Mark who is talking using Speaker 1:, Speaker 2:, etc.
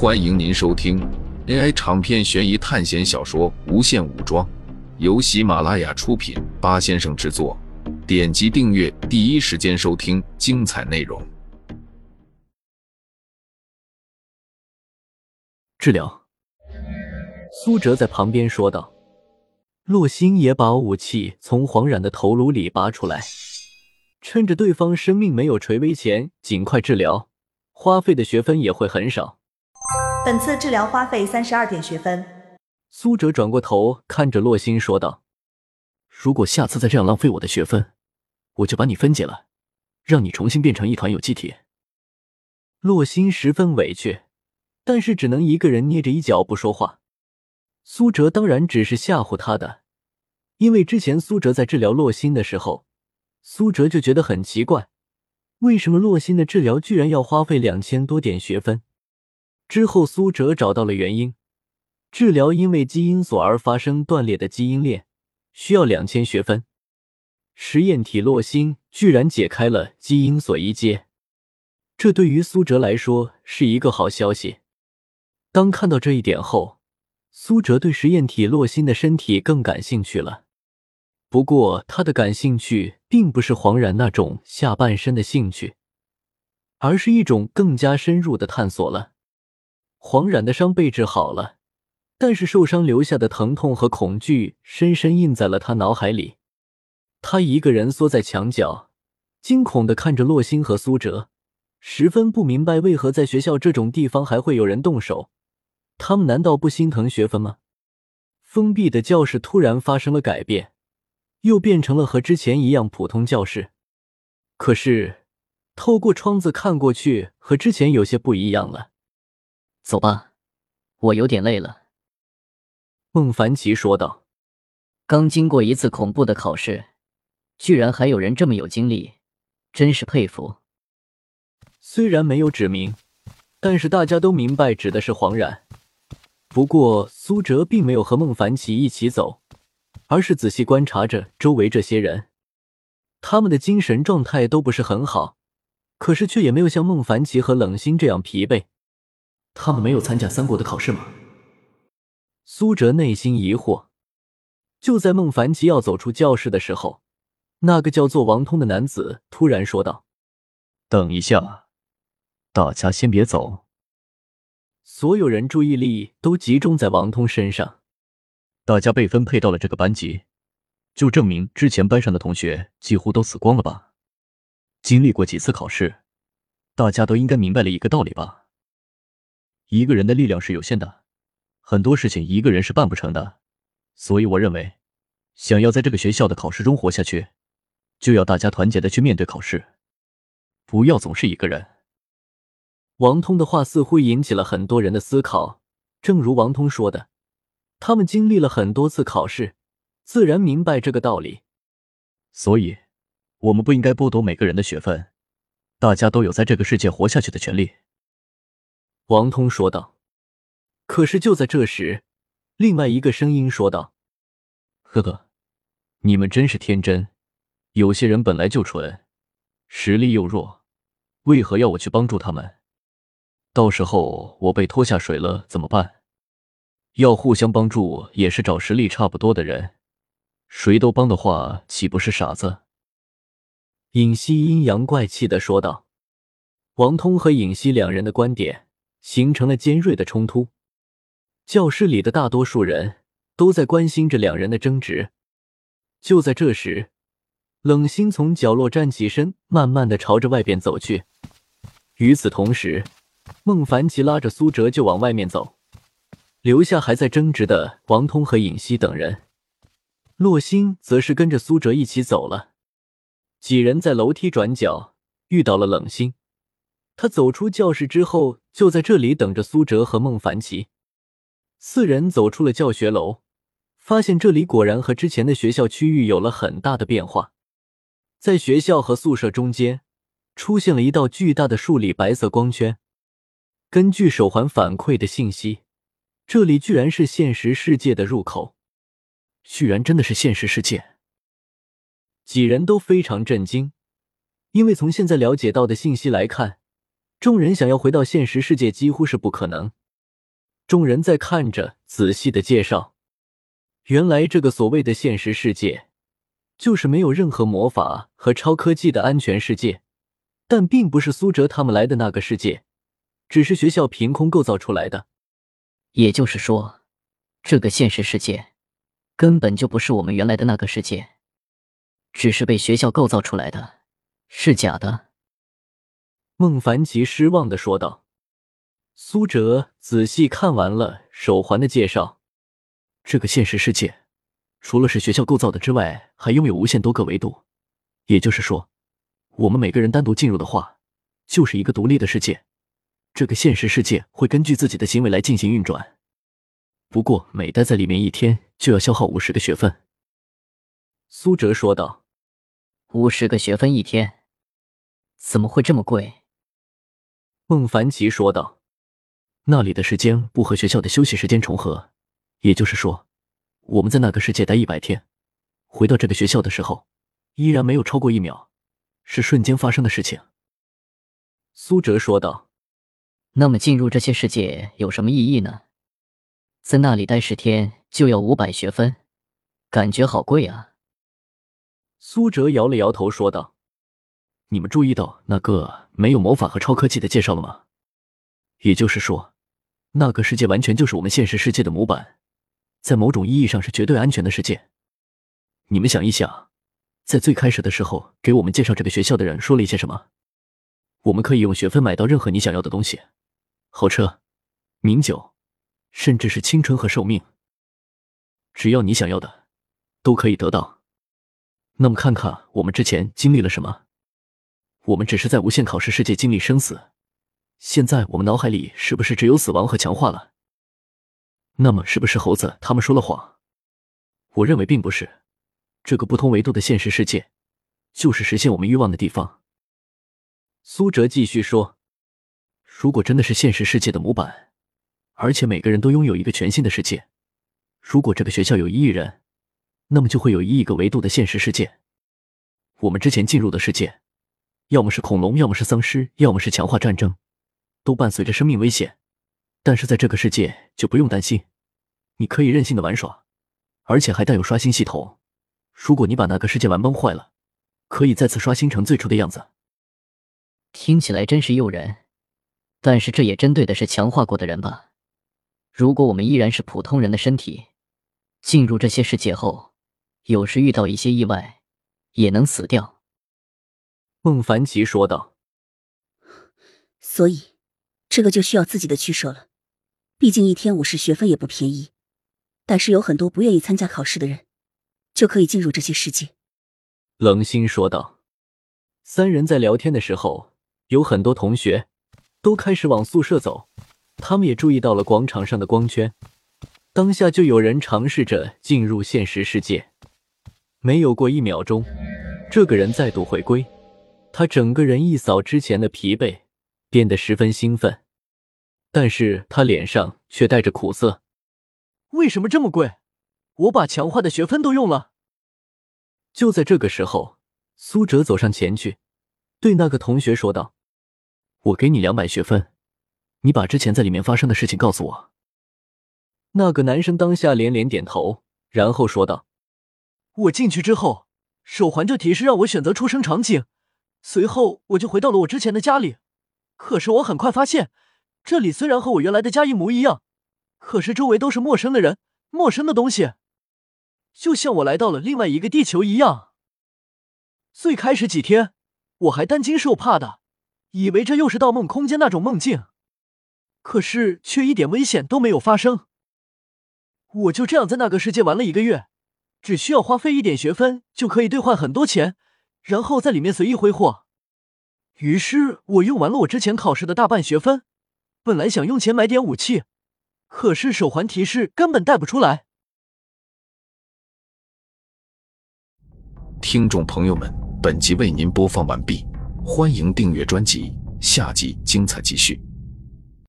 Speaker 1: 欢迎您收听 AI 长篇悬疑探险小说《无限武装》，由喜马拉雅出品，八先生制作。点击订阅，第一时间收听精彩内容。
Speaker 2: 治疗。苏哲在旁边说道。洛星也把武器从黄冉的头颅里拔出来，趁着对方生命没有垂危前，尽快治疗，花费的学分也会很少。
Speaker 3: 本次治疗花费三十二点学分。
Speaker 2: 苏哲转过头看着洛星说道：“如果下次再这样浪费我的学分，我就把你分解了，让你重新变成一团有机体。”洛星十分委屈，但是只能一个人捏着衣角不说话。苏哲当然只是吓唬他的，因为之前苏哲在治疗洛星的时候，苏哲就觉得很奇怪，为什么洛星的治疗居然要花费两千多点学分？之后苏哲找到了原因，治疗因为基因锁而发生断裂的基因链需要两千学分，实验体洛星居然解开了基因锁一阶，这对于苏哲来说是一个好消息。当看到这一点后。苏哲对实验体洛星的身体更感兴趣了，不过他的感兴趣并不是黄然那种下半身的兴趣，而是一种更加深入的探索了。黄冉的伤被治好了，但是受伤留下的疼痛和恐惧深深印在了他脑海里。他一个人缩在墙角，惊恐的看着洛星和苏哲，十分不明白为何在学校这种地方还会有人动手。他们难道不心疼学分吗？封闭的教室突然发生了改变，又变成了和之前一样普通教室。可是，透过窗子看过去，和之前有些不一样了。
Speaker 4: 走吧，我有点累了。”
Speaker 2: 孟凡奇说道。
Speaker 4: 刚经过一次恐怖的考试，居然还有人这么有精力，真是佩服。
Speaker 2: 虽然没有指明，但是大家都明白指的是黄冉。不过，苏哲并没有和孟凡奇一起走，而是仔细观察着周围这些人。他们的精神状态都不是很好，可是却也没有像孟凡奇和冷心这样疲惫。
Speaker 5: 他们没有参加三国的考试吗？
Speaker 2: 苏哲内心疑惑。就在孟凡奇要走出教室的时候，那个叫做王通的男子突然说道：“
Speaker 6: 等一下，大家先别走。”
Speaker 2: 所有人注意力都集中在王通身上。
Speaker 6: 大家被分配到了这个班级，就证明之前班上的同学几乎都死光了吧？经历过几次考试，大家都应该明白了一个道理吧？一个人的力量是有限的，很多事情一个人是办不成的。所以我认为，想要在这个学校的考试中活下去，就要大家团结的去面对考试，不要总是一个人。
Speaker 2: 王通的话似乎引起了很多人的思考。正如王通说的，他们经历了很多次考试，自然明白这个道理。
Speaker 6: 所以，我们不应该剥夺每个人的学分，大家都有在这个世界活下去的权利。
Speaker 2: 王通说道。可是就在这时，另外一个声音说道：“
Speaker 6: 呵呵，你们真是天真。有些人本来就蠢，实力又弱，为何要我去帮助他们？”到时候我被拖下水了怎么办？要互相帮助也是找实力差不多的人，谁都帮的话，岂不是傻子？
Speaker 2: 尹熙阴阳怪气的说道。王通和尹熙两人的观点形成了尖锐的冲突。教室里的大多数人都在关心着两人的争执。就在这时，冷心从角落站起身，慢慢的朝着外边走去。与此同时。孟凡奇拉着苏哲就往外面走，留下还在争执的王通和尹熙等人。洛星则是跟着苏哲一起走了。几人在楼梯转角遇到了冷心，他走出教室之后，就在这里等着苏哲和孟凡奇。四人走出了教学楼，发现这里果然和之前的学校区域有了很大的变化。在学校和宿舍中间，出现了一道巨大的数里白色光圈。根据手环反馈的信息，这里居然是现实世界的入口，
Speaker 5: 居然真的是现实世界！
Speaker 2: 几人都非常震惊，因为从现在了解到的信息来看，众人想要回到现实世界几乎是不可能。众人在看着，仔细的介绍。原来这个所谓的现实世界，就是没有任何魔法和超科技的安全世界，但并不是苏哲他们来的那个世界，只是学校凭空构造出来的。
Speaker 4: 也就是说，这个现实世界根本就不是我们原来的那个世界，只是被学校构造出来的，是假的。
Speaker 2: 孟凡奇失望的说道。苏哲仔细看完了手环的介绍。这个现实世界，除了是学校构造的之外，还拥有无限多个维度。也就是说，我们每个人单独进入的话，就是一个独立的世界。这个现实世界会根据自己的行为来进行运转。不过，每待在里面一天就要消耗五十个学分。苏哲说道：“
Speaker 4: 五十个学分一天，怎么会这么贵？”
Speaker 2: 孟凡奇说道：“那里的时间不和学校的休息时间重合。”也就是说，我们在那个世界待一百天，回到这个学校的时候，依然没有超过一秒，是瞬间发生的事情。”苏哲说道。
Speaker 4: “那么进入这些世界有什么意义呢？在那里待十天就要五百学分，感觉好贵啊。”
Speaker 2: 苏哲摇了摇头说道：“你们注意到那个没有魔法和超科技的介绍了吗？也就是说，那个世界完全就是我们现实世界的模板。”在某种意义上是绝对安全的世界。你们想一想，在最开始的时候，给我们介绍这个学校的人说了一些什么？我们可以用学分买到任何你想要的东西，豪车、名酒，甚至是青春和寿命。只要你想要的，都可以得到。那么看看我们之前经历了什么？我们只是在无限考试世界经历生死，现在我们脑海里是不是只有死亡和强化了？那么是不是猴子他们说了谎？我认为并不是。这个不同维度的现实世界，就是实现我们欲望的地方。苏哲继续说：“如果真的是现实世界的模板，而且每个人都拥有一个全新的世界，如果这个学校有一亿人，那么就会有一亿个维度的现实世界。我们之前进入的世界，要么是恐龙，要么是丧尸，要么是强化战争，都伴随着生命危险。”但是在这个世界就不用担心，你可以任性的玩耍，而且还带有刷新系统。如果你把那个世界玩崩坏了，可以再次刷新成最初的样子。
Speaker 4: 听起来真是诱人，但是这也针对的是强化过的人吧？如果我们依然是普通人的身体，进入这些世界后，有时遇到一些意外，也能死掉。
Speaker 2: 孟凡奇说道。
Speaker 7: 所以，这个就需要自己的取舍了。毕竟一天五十学分也不便宜，但是有很多不愿意参加考试的人，就可以进入这些世界。
Speaker 2: 冷心说道。三人在聊天的时候，有很多同学都开始往宿舍走，他们也注意到了广场上的光圈。当下就有人尝试着进入现实世界，没有过一秒钟，这个人再度回归，他整个人一扫之前的疲惫，变得十分兴奋。但是他脸上却带着苦涩。为什么这么贵？我把强化的学分都用了。就在这个时候，苏哲走上前去，对那个同学说道：“我给你两百学分，你把之前在里面发生的事情告诉我。”那个男生当下连连点头，然后说道：“我进去之后，手环就提示让我选择出生场景，随后我就回到了我之前的家里。可是我很快发现。”这里虽然和我原来的家一模一样，可是周围都是陌生的人、陌生的东西，就像我来到了另外一个地球一样。最开始几天，我还担惊受怕的，以为这又是盗梦空间那种梦境，可是却一点危险都没有发生。我就这样在那个世界玩了一个月，只需要花费一点学分就可以兑换很多钱，然后在里面随意挥霍。于是我用完了我之前考试的大半学分。本来想用钱买点武器，可是手环提示根本带不出来。
Speaker 1: 听众朋友们，本集为您播放完毕，欢迎订阅专辑，下集精彩继续。